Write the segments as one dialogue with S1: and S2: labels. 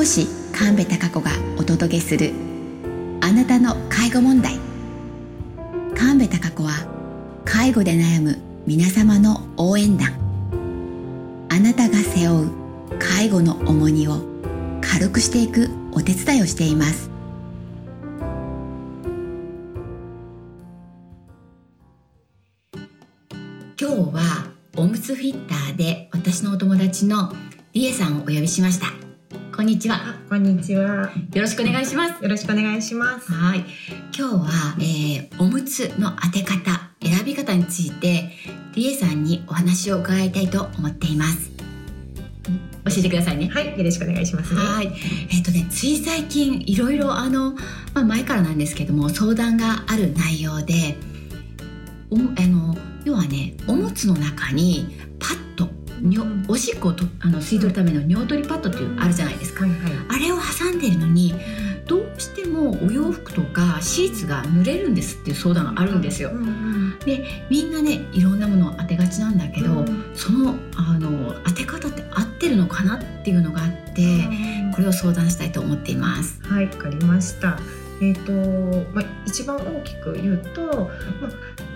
S1: 護士神戸孝子がお届けするあなたの介護問題。神戸孝子は介護で悩む皆様の応援団。あなたが背負う介護の重荷を軽くしていくお手伝いをしています。今日はおむつフィッターで私のお友達のリエさんをお呼びしました。にちは。
S2: こんにちは。
S1: よろしくお願いします。
S2: よろしくお願いします。
S1: はい。今日は、えーおむつの当て方選び方についてリエさんにお話を伺いたいと思っています。教えてくださいね。
S2: はい、よろしくお願いしますね。
S1: はい、えっ、とね、つい最近いろいろあの、まあ、前からなんですけども相談がある内容でおもあの要はねおむつの中にパッおしっこをとあの吸い取るための尿取りパッドっていうのあるじゃないですか、
S2: はいはい。
S1: あれを挟んでるのにどうしてもお洋服とかシーツが濡れるんですっていう相談があるんですよ
S2: う。ん
S1: でみんなねいろんなものを当てがちなんだけど、
S2: うん
S1: そのあの当て方って合ってるのかなっていうのがあって。これを相談したいと思っています。
S2: はい、わかりました。えっ、と、まあ、一番大きく言うと、まあ、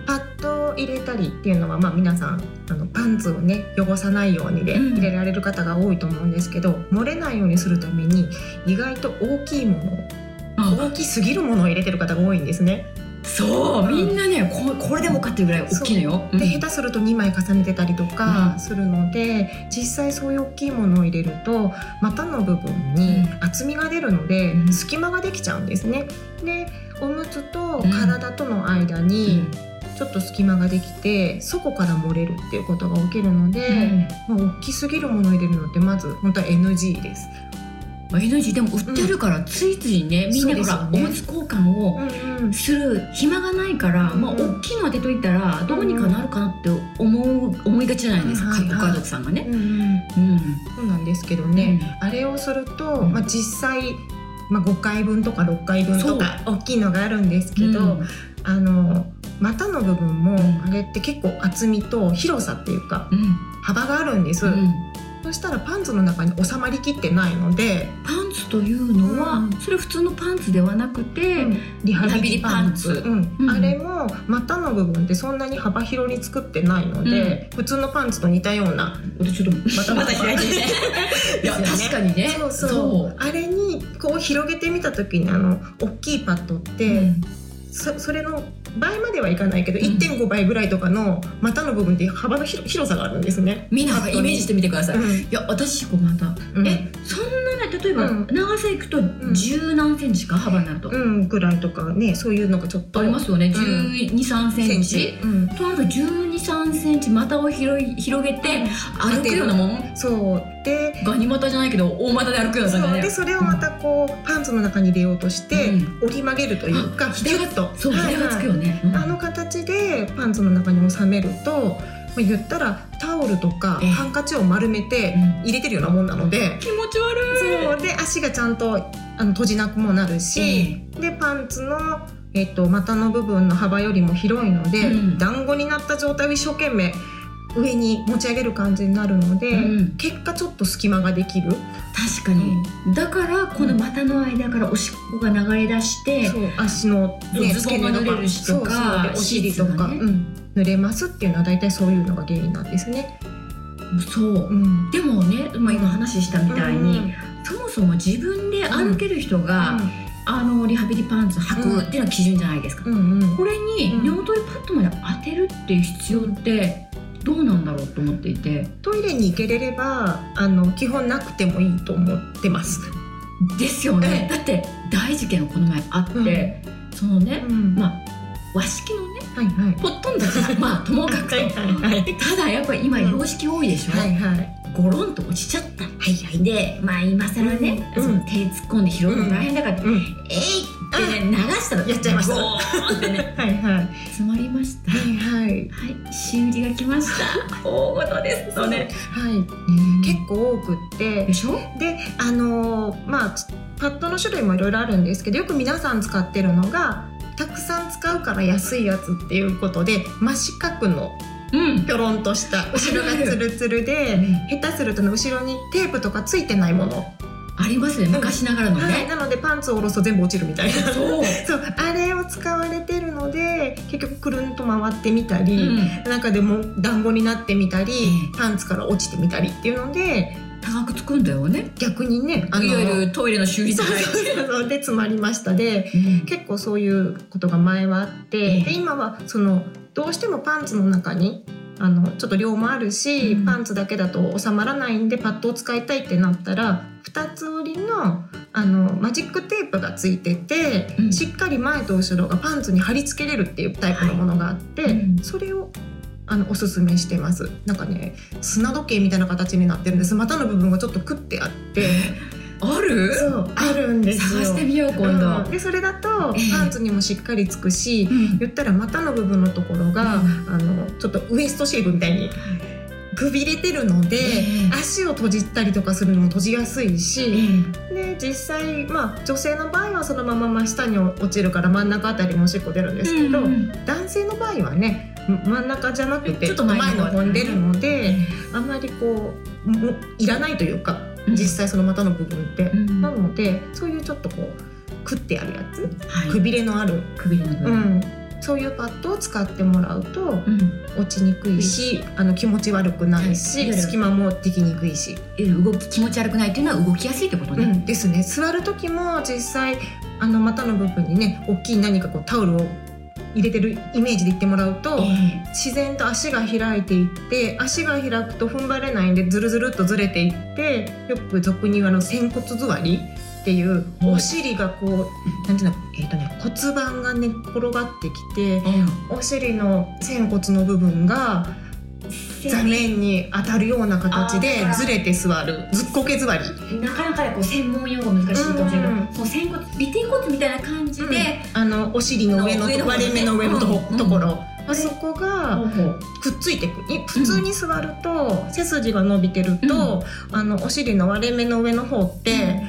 S2: パッドを入れたりっていうのは、まあ、皆さんあのパンツをね汚さないようにで
S1: うん
S2: 入れられる方が多いと思うんですけど、漏れないようにするために意外と大きいもの大きすぎるものを入れてる方が多いんですね。
S1: そう、みんなねここれでもかっていうぐらい大きいのよ。
S2: で、
S1: う。ん。
S2: 下手すると2枚重ねてたりと
S1: うん。
S2: かするので、実際そういう大きいものを入れると股の部分に厚みが出るので、
S1: うん。
S2: 隙間ができちゃうんですね。でおむつと体との間にちょっと隙間ができてそこから漏れるっていうことが起きるので、まあ、大きすぎるものを入れるのってまず本当は NG です。
S1: うん、エナジーでも売ってるからついついね、みんなほら、おむつ交換を
S2: うんうん。
S1: する暇がないから、
S2: うん
S1: まあ大きいの当てといたらどうにかなるかなって思う思いがちじゃないですか、
S2: うんはい。はい
S1: 各家族さんがね。
S2: うんうん。
S1: うん。
S2: そうなんですけどね、あれをすると、
S1: うん。
S2: まあ、実際、まあ、5回分とか6回分とか大きいのがあるんですけど、
S1: うん。
S2: あの股の部分も
S1: ん。
S2: あれって結構厚みと広さっていうか
S1: うん。
S2: 幅があるんです、
S1: うん
S2: そしたらパンツの中に収まりきってないので、
S1: パンツというのは、
S2: うん。
S1: それ普通のパンツではなくて、
S2: リハビリパンツ
S1: リハビリパンツ。
S2: うん。
S1: うん。
S2: あれも股の部分ってそんなに幅広に作ってないので、普通のパンツと似たような。
S1: ちょっとまたまた開いて。いや
S2: ですよね。
S1: 確かにね。
S2: そう。そう。あれにこう広げてみた時にあの大きいパッドって、
S1: うん
S2: そそれの倍まではいかないけど、
S1: うん
S2: 1.5倍ぐらいとかの股の部分って幅の広広さがあるんですね。
S1: みんながイメージしてみてください。い
S2: うん
S1: や私こうまた、
S2: うん
S1: えそん例えば、
S2: うん。
S1: 長さいくと十何センチか幅になると、
S2: うん、ぐらいとかねそういうのがちょっと。
S1: ありますよね。
S2: ん。
S1: 十二三センチ。
S2: うん、
S1: となると十二三センチ股を広い広げて歩くようなもん？
S2: そう。で
S1: ガニ股じゃないけど大股で歩くような感じ
S2: でそれをまたこう、パンツの中に入れようとして、
S1: うん。
S2: 折り曲げるというか
S1: あ
S2: ギュッと。
S1: そう
S2: はい
S1: 筆がつくよね。うん。
S2: あの形でパンツの中に収めると、まあ、言ったらタオルとか
S1: ええ。
S2: ハンカチを丸めて
S1: うん。
S2: 入れてるようなもんなので、
S1: 気持ち悪い。
S2: そう。で足がちゃんとあの閉じなくもなるし、でパンツの、えっと股の部分の幅よりも広いので、
S1: うん。
S2: 団子になった状態を一生懸命上に持ち上げる感じになるので、
S1: うん
S2: 結果ちょっと隙間ができる、
S1: 確かに、だからこの股の間からおしっこが流れ出して、
S2: そう。足の、ね、
S1: ズボンが濡れるしとか
S2: お尻とか、うん濡れますっていうのは大体そういうのが原因なんですね。
S1: そう。
S2: うん。
S1: でもね、まあ、今話したみたいに、
S2: うん
S1: そもそも自分で歩ける人が、あのリハビリパンツ履くっていうのは基準じゃないですか、
S2: うんうん。
S1: これに
S2: うん。
S1: 尿取りパッドまで当てるっていう必要ってどうなんだろうと思っていて。
S2: トイレに行けれればあの基本なくてもいいと思ってます。
S1: ですよね、
S2: え
S1: だって大事件がこの前あって、そのね、
S2: うん。
S1: まあ和式のね
S2: はいはい。
S1: ほとんどが まあともかくただやっぱり今
S2: うん
S1: 洋式多いでしょ、
S2: はいはい。
S1: ゴロンと落ちちゃった。
S2: はいはい。
S1: でまあ今更ね、
S2: うん
S1: その手突っ込んで拾うの大変だから、
S2: うん
S1: えいってね流したの。
S2: やっちゃいました。
S1: ゴってね。
S2: はいはい。
S1: 詰まりました。
S2: はいはい。
S1: はい。修理が来ました。大事ですのね。
S2: はい。結構多くって。
S1: でしょ？
S2: であのーまあパッドの種類もいろいろあるんですけどよく皆さん使ってるのがたくさん使うから安いやつっていうことで真四角の
S1: うん。
S2: ぴょろんとした後ろがツルツルで 下手するとね後ろにテープとかついてないもの。
S1: ありますね。昔ながらのね、
S2: はい、なのでパンツを下ろすと全部落ちるみたいな。
S1: そう。
S2: あれを使われてるので結局くるんと回ってみたり、
S1: うん
S2: 中でも団子になってみたり、
S1: え
S2: パンツから落ちてみたりっていうので
S1: 高くつくんだよね。
S2: 逆にねあの
S1: いわゆるトイレの修理
S2: そう
S1: 材
S2: そうそうで詰まりましたで
S1: うん
S2: 結構そういうことが前はあって、
S1: ええ
S2: で今はそのどうしてもパンツの中にあのちょっと量もあるし、
S1: うん
S2: パンツだけだと収まらないんでパッドを使いたいってなったら2つ折りのあのマジックテープがついてて、
S1: うん
S2: しっかり前と後ろがパンツに貼り付けれるっていうタイプのものがあって、
S1: はいうん
S2: それをあのおすすめしてます。なんかね砂時計みたいな形になってるんです。股の部分がちょっとクッてあって。
S1: ある？
S2: そうあるんですよ。
S1: 探してみよう今度、
S2: うん。でそれだと
S1: ええ。
S2: パンツにもしっかりつくし、
S1: うん。
S2: 言ったら股の部分のところが、
S1: うん。
S2: あのちょっとウエストシェイプみたいにくびれてるので、
S1: ええ。
S2: 足を閉じたりとかするのも閉じやすい
S1: え
S2: し、で実際まあ女性の場合はそのまま真下に落ちるから真ん中あたりにおしっこ出るんですけど、
S1: うん
S2: 男性の場合はね真ん中じゃなくて
S1: ちょっと前の
S2: 方に出るの
S1: え
S2: で、あんまりこうもいらないというか、
S1: うん。
S2: 実際その股の部分って。
S1: うん
S2: なのでそういうちょっとこうくってあるやつ？
S1: はい。
S2: くびれのある、
S1: くびれの部
S2: う
S1: 分、
S2: ん、そういうパッドを使ってもらうと
S1: うん。
S2: 落ちにくいしあの気持ち悪くないし、
S1: はい。
S2: 隙間もできにくいし、
S1: 動き気持ち悪くないっていうのは動きやすいってことね、
S2: うん、ですね。座る時も実際あの股の部分にね大きい何かこうタオルを入れてるイメージで言ってもらうと、
S1: え。
S2: 自然と足が開いていって足が開くと踏ん張れないんでズルズルっとずれていってよく俗に言うあの仙骨座りっていう
S1: うん
S2: お尻がこうなんていうのえっ、とね骨盤が寝っ転がってきて
S1: え
S2: お尻の仙骨の部分が座面に当たるような形でずれて座る。ずっこけ座り。
S1: なかなかこう専門用語難しいかもしれないけど、
S2: うん。
S1: その仙骨尾てい骨みたいな感じで、
S2: あのお尻の上の割れ目の上のとこ,、
S1: うん
S2: ところ、
S1: あれ？
S2: そこがくっついてく。い普通に座ると、背筋が伸びてると、あのお尻の割れ目の上の方って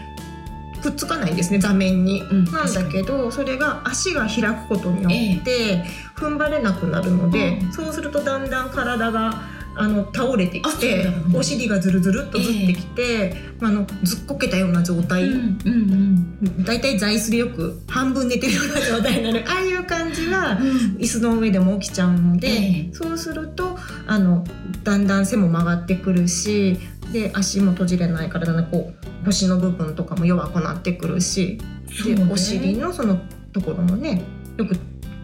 S2: くっつかないんですね座面に。
S1: うん。
S2: なんだけどそれが足が開くことによって踏ん張れなくなるので、
S1: うん。
S2: そうするとだんだん体があの倒れてきて
S1: だうん
S2: お尻がずるずるっとずってきて、あのずっこけたような状態、
S1: うんうん
S2: だいたい座椅子でよく半分寝てるような状態になる。ああいう感じは
S1: うん。
S2: 椅子の上でも起きちゃうので、
S1: ええ。
S2: そうするとあのだんだん背も曲がってくるしで足も閉じれないからだんだんこう腰の部分とかも弱くなってくるしで、
S1: そうね。
S2: お尻のそのところもねよく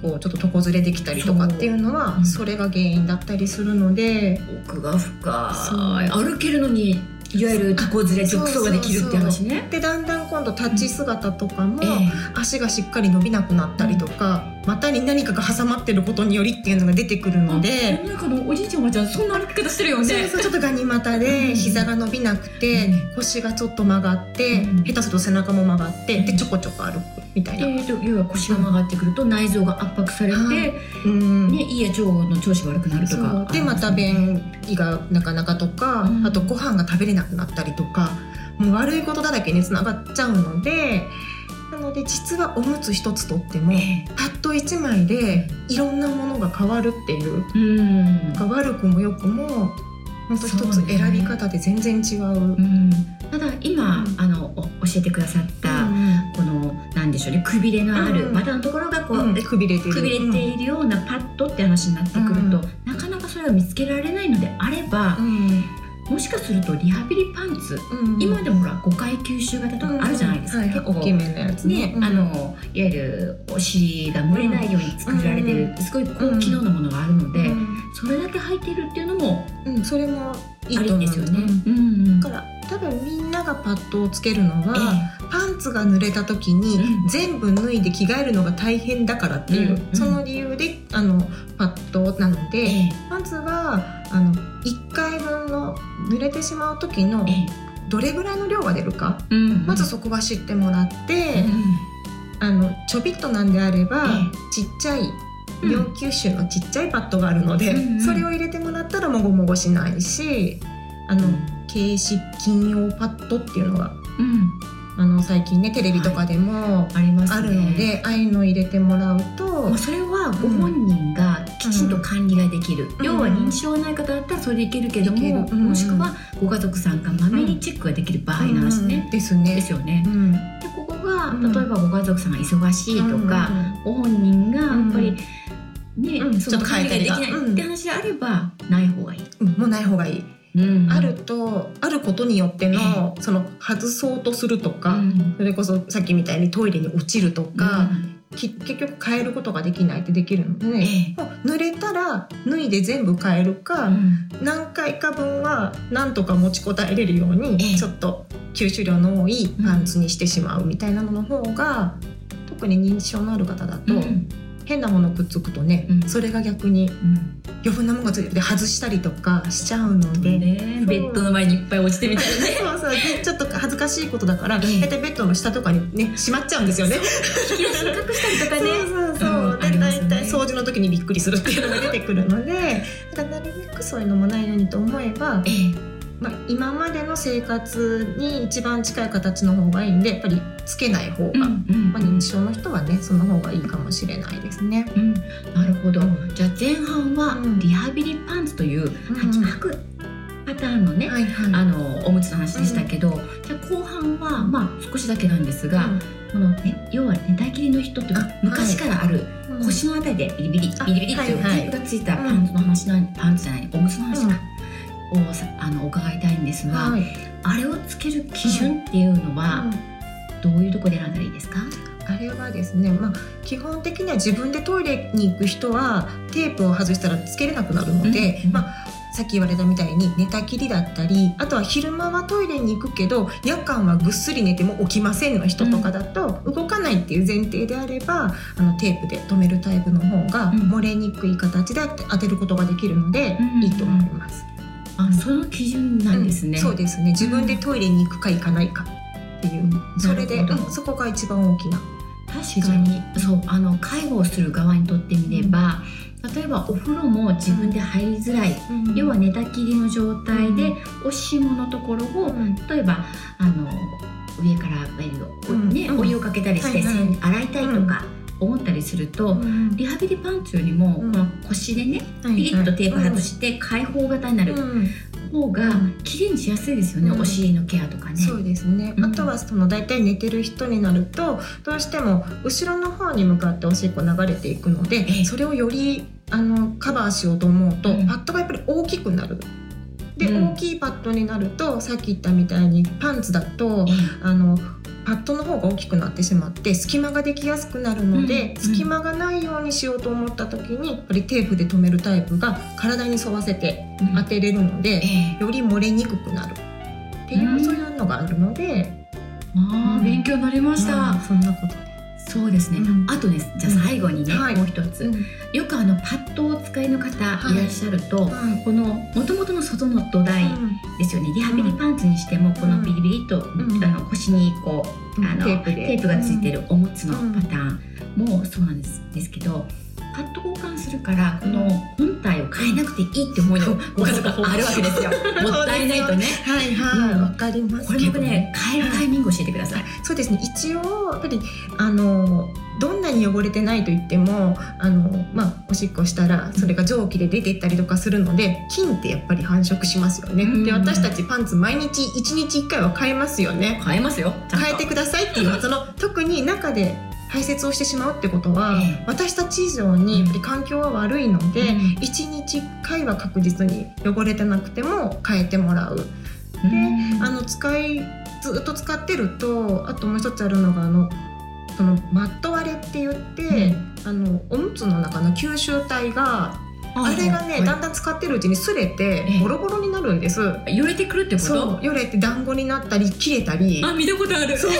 S2: こうちょっと床ずれできたりとかっていうのは
S1: そう
S2: それが原因だったりするので、
S1: 奥が深
S2: そう。
S1: い歩けるのにいわゆる床ずれ
S2: あ
S1: 直走ができるっていう話ね。
S2: でだんだん今度立ち姿とかも、
S1: え。
S2: 足がしっかり伸びなくなったりとか、股に何かが挟まってることによりっていうのが出てくる
S1: え
S2: ので。
S1: 世の中のおじいちゃんおばあちゃんそんな歩き方してるよね。
S2: そうちょっとガニ股
S1: うん。
S2: で膝が伸びなくて、
S1: うん。
S2: 腰がちょっと曲がって、
S1: うん。
S2: 下手すると背中も曲がってでちょこちょこ歩くみたいな。
S1: で要は腰が曲がってくると内臓が圧迫されて、
S2: はいうん。
S1: ね、胃や腸の調子悪くなると
S2: そ
S1: か
S2: う。でまた便意がなかなかとか、
S1: うん。
S2: あとご飯が食べれなくなったりとかもう悪いことだらけにつながっちゃうのでなので実はおむつ一つとっても、
S1: え
S2: パッド一枚でいろんなものが変わるっていう
S1: うん。
S2: 悪くも良くも本当一つ選び方で全然違う。
S1: うん。ただ今、
S2: うん。
S1: あのお教えてくださった、このなんでしょうねくびれのある、
S2: うん
S1: 股のところがこう、
S2: うん。くびれてる。
S1: くびれているようなパッドって話になってくると、
S2: うん。
S1: なかなかそれを見つけられないのであれば
S2: う、ん
S1: もしかするとリハビリパンツ、
S2: うん。
S1: 今でもほら5回吸収型とかあるじゃないですか、
S2: はい
S1: 結構。
S2: 大きめのやつ
S1: ね、
S2: うん。
S1: あのいわゆるお尻が蒸れないように作られてる、
S2: う
S1: すごい高機能なものがあるので、
S2: うん。
S1: それだけ履いてるっていうのも
S2: うん。それもいい
S1: あ
S2: と思う。
S1: りですよね。
S2: うん
S1: うんうん。
S2: だから多分みんながパッドをつけるのは、
S1: え
S2: パンツが濡れた時に
S1: うん。
S2: 全部脱いで着替えるのが大変だからっていう、
S1: うんうん。
S2: その理由であのパッドなので、
S1: ええ。
S2: まずはあの1回分の濡れてしまう時の
S1: ええ。
S2: どれぐらいの量が出るか、
S1: うん
S2: まずそこは知ってもらって、
S1: うん
S2: あのちょびっとなんであれば、
S1: え
S2: ちっちゃい
S1: うん。
S2: 4吸収のちっちゃいパッドがあるので、
S1: うんうん
S2: それを入れてもらったらもごもごしないしあの軽湿巾用パッドっていうのが
S1: うん。
S2: あの最近ねテレビとかでも
S1: あ
S2: るので、ああいうの入れてもらうと、
S1: まあ、それはご本人がきちんと管理ができる、
S2: うん。
S1: 要は認知症ない方だったらそれでいけるけども、
S2: うん。
S1: もしくはご家族さんがまめにチェックができる場合の話ね、
S2: うん。ですね。
S1: ですよね。
S2: うん。
S1: でここが
S2: うん。
S1: 例えばご家族さんが忙しいとか、ご本人がやっぱり、ね、
S2: うん。ちょっと変えたりが
S1: 管理ができないって話であれば、ない方がいい。
S2: うん。もうない方がいい
S1: うん。
S2: あるとあることによってのその外そうとするとか、
S1: うん。
S2: それこそさっきみたいにトイレに落ちるとか、き結局変えることができないってできるので
S1: うん
S2: ね、
S1: え。
S2: もう濡れたら脱いで全部変える
S1: え
S2: か、
S1: うん。
S2: 何回か分はなんとか持ちこたえれるように、
S1: ええ。
S2: ちょっと吸収量の多いパンツにしてしまうみたいなのの方が、特に認知症のある方だと、
S1: うん
S2: 変なものくっつくとね、
S1: うん。
S2: それが逆に
S1: うん。
S2: 余分なものがついてて外したりとかしちゃうので。
S1: ね、ベッドの前にいっぱい落ちてみたいなね。
S2: そうそう。でちょっと恥ずかしいことだから、
S1: ええ
S2: 大体ベッドの下とかにねしまっちゃうんですよね。
S1: 引き出しに隠したりとかね。
S2: そうそうそう、で大体掃除の時にびっくりするっていうのが出てくるのでだからなるべくそういうのもないようにと思えば
S1: え、え
S2: まあ、今までの生活に一番近い形の方がいいんでやっぱりつけない方が、
S1: うんうん
S2: まあ、認知症の人はねその方がいいかもしれないですね。
S1: うん、なるほど、
S2: うん
S1: じゃあ前半は
S2: うん。
S1: リハビリパンツという
S2: うん。
S1: 履くパターンのね、
S2: はいはい。
S1: あのおむつの話でしたけど、じゃあ後半はまあ少しだけなんですが、この、ね、要は寝たきりの人というか
S2: あ
S1: 昔からある
S2: うん。
S1: 腰のあたりでビリビリ
S2: あ
S1: ビリビリっていうテープがついたパンツの話な、パンツじゃないおむつの話か、あの伺いたいんですが、
S2: はい。
S1: あれをつける基準っていうのは、どういうところで選んだらいいですか、
S2: あれはですね、まあ、基本的には自分でトイレに行く人はテープを外したらつけれなくなるので、
S1: うん。
S2: まあ、さっき言われたみたいに寝たきりだったりあとは昼間はトイレに行くけど夜間はぐっすり寝ても起きませんの人とかだと、動かないっていう前提であればあのテープで留めるタイプの方が
S1: うん。
S2: 漏れにくい形で当てることができるので、
S1: うん。
S2: いいと思います。
S1: あその基準なんですね。
S2: うんそうですね。自分でトイレに行くか行かないかっていう、それで、そこが一番大きな。
S1: 確かにそうあの介護をする側にとってみれば、例えばお風呂も自分で入りづらい、要は寝たきりの状態で、おしものところを
S2: うん。
S1: 例えばあの上からおね
S2: うん。
S1: お湯をかけたりして、洗いたいとか思ったりすると、
S2: うん。
S1: リハビリパンツよりも、
S2: うん。
S1: この腰でねピリッとテープ外して開放型になる
S2: うん。
S1: 方が
S2: うん。
S1: 綺麗にしやすいですよね、
S2: うん。
S1: お尻のケアとかね。
S2: そうですね、
S1: うん。
S2: あとはその大体寝てる人になるとどうしても後ろの方に向かっておしっこ流れていくので、
S1: ええ。
S2: それをよりあのカバーしようと思うと、
S1: うん。
S2: パッドがやっぱり大きくなる。で、
S1: うん。
S2: 大きいパッドになるとさっき言ったみたいにパンツだと
S1: ええ。
S2: あのパッドの方が大きくなってしまって隙間ができやすくなるので、
S1: うん
S2: 隙間がないようにしようと思った時にやっぱりテープで留めるタイプが体に沿わせて
S1: うん。
S2: 当てれるので、
S1: ええ。
S2: より漏れにくくなるっていう、
S1: うん。
S2: そういうのがあるので、
S1: あー勉強になりました。
S2: まあそんなことで。
S1: そうですね、
S2: うん。
S1: あとねじゃあ最後にね、
S2: うん。はい。
S1: もう一つ、よくあのパッドをお使いの方い
S2: はい
S1: らっしゃると、
S2: はい
S1: このもともとの外の土台ですよね、リハビリパンツにしてもこのビリビリと、
S2: ん。
S1: あの腰にこうあの
S2: テープで。
S1: テープがついてるおむつのパターンもそうなんですですけどパッド交換するからこの本体を変えなくていいって思いのご家族があるわけですよ。もったいないとね。
S2: はいはい、
S1: うん。
S2: わかります
S1: これもね変えるタイミングを教えてください、
S2: そうですね。一応やっぱりあのどんなに汚れてないと言ってもあの、まあ、おしっこしたらそれが蒸気で出てったりとかするので菌ってやっぱり繁殖しますよね、
S1: うん。
S2: で私たちパンツ毎日1日1回は変えますよね。
S1: 変えますよ。
S2: 変えてくださいっていうその特に中で排泄をしてしまうってことは、
S1: ええ。
S2: 私たち以上にやっぱり環境は悪いので、
S1: うん。
S2: 1日1回は確実に汚れてなくても変えてもらう。
S1: うん。
S2: あの使いずっと使ってるとあともう一つあるのがあのそのマット割れって言って、あのおむつの中の吸収体があれがね、だんだん使ってるうちに擦れて
S1: ええ。
S2: ボロボロになるんです。
S1: 揺れてくるってこと？
S2: そうよれて団子になったり切れたり。
S1: あ見たことある。
S2: そう。で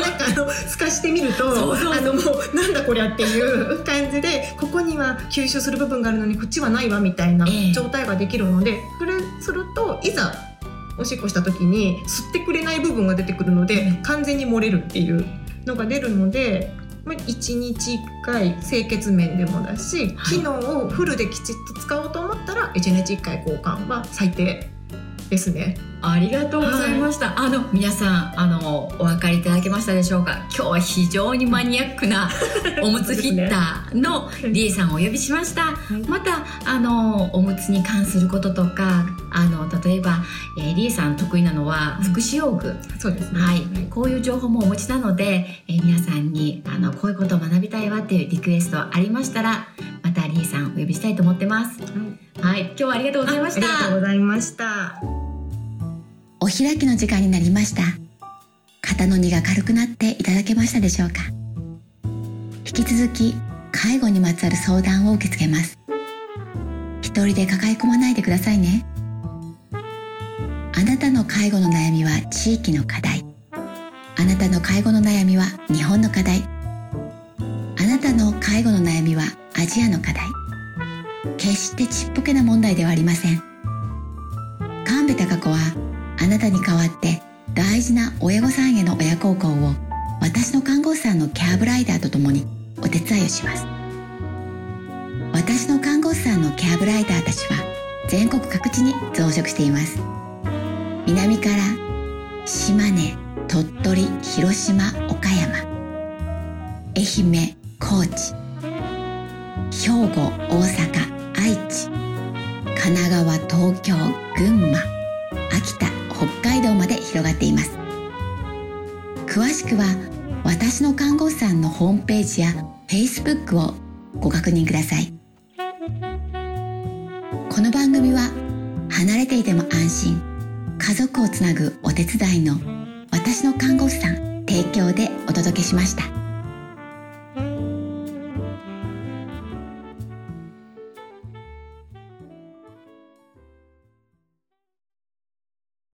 S2: なんかあの透かしてみるとあのもうなんだこりゃっていう感じでここには吸収する部分があるのにこっちはないわみたいな
S1: ええ。
S2: 状態ができるので、それするといざおしっこした時に吸ってくれない部分が出てくるので、
S1: うん。
S2: 完全に漏れるっていうのが出るので。まあ1日1回清潔面でもだし、
S1: はい。
S2: 機能をフルできちっと使おうと思ったら1日1回交換は最低ですね。
S3: ありがとうございました。はい、あの皆さんあのお分かりいただけましたでしょうか？今日は非常にマニアックな おむつフィッターのリエさんをお呼びしました。はい、またあのおむつに関することとか、あの例えば、えー、リエさん得意なのは福祉用具、
S2: そうですね。
S3: はい、こういう情報もお持ちなので、えー、皆さんにあのこういうことを学びたいわっていうリクエストありましたら、またリエさんお呼びしたいと思ってます。はい、今日はありがとうございました。
S2: ありがとうございました。
S3: お開きの時間になりました。肩の荷が軽くなっていただけましたでしょうか引き続き介護にまつわる相談を受け付けます。一人で抱え込まないでくださいね。あなたの介護の悩みは地域の課題。あなたの介護の悩みは日本の課題。あなたの介護の悩みはアジアの課題。決してちっぽけな問題ではありません。神戸孝子はあなたに代わって大事な親御さんへの親孝行を私の看護師さんのケアブライダーと共にお手伝いをします。私の看護師さんのケアブライダーたちは全国各地に増殖しています。南から島根鳥取広島岡山。愛媛高知。兵庫大阪愛知。神奈川東京群馬。広がっています。詳しくは私の看護師さんのホームページや Facebook をご確認ください。この番組は離れていても安心。家族をつなぐお手伝いの私の看護師さん提供でお届けしました。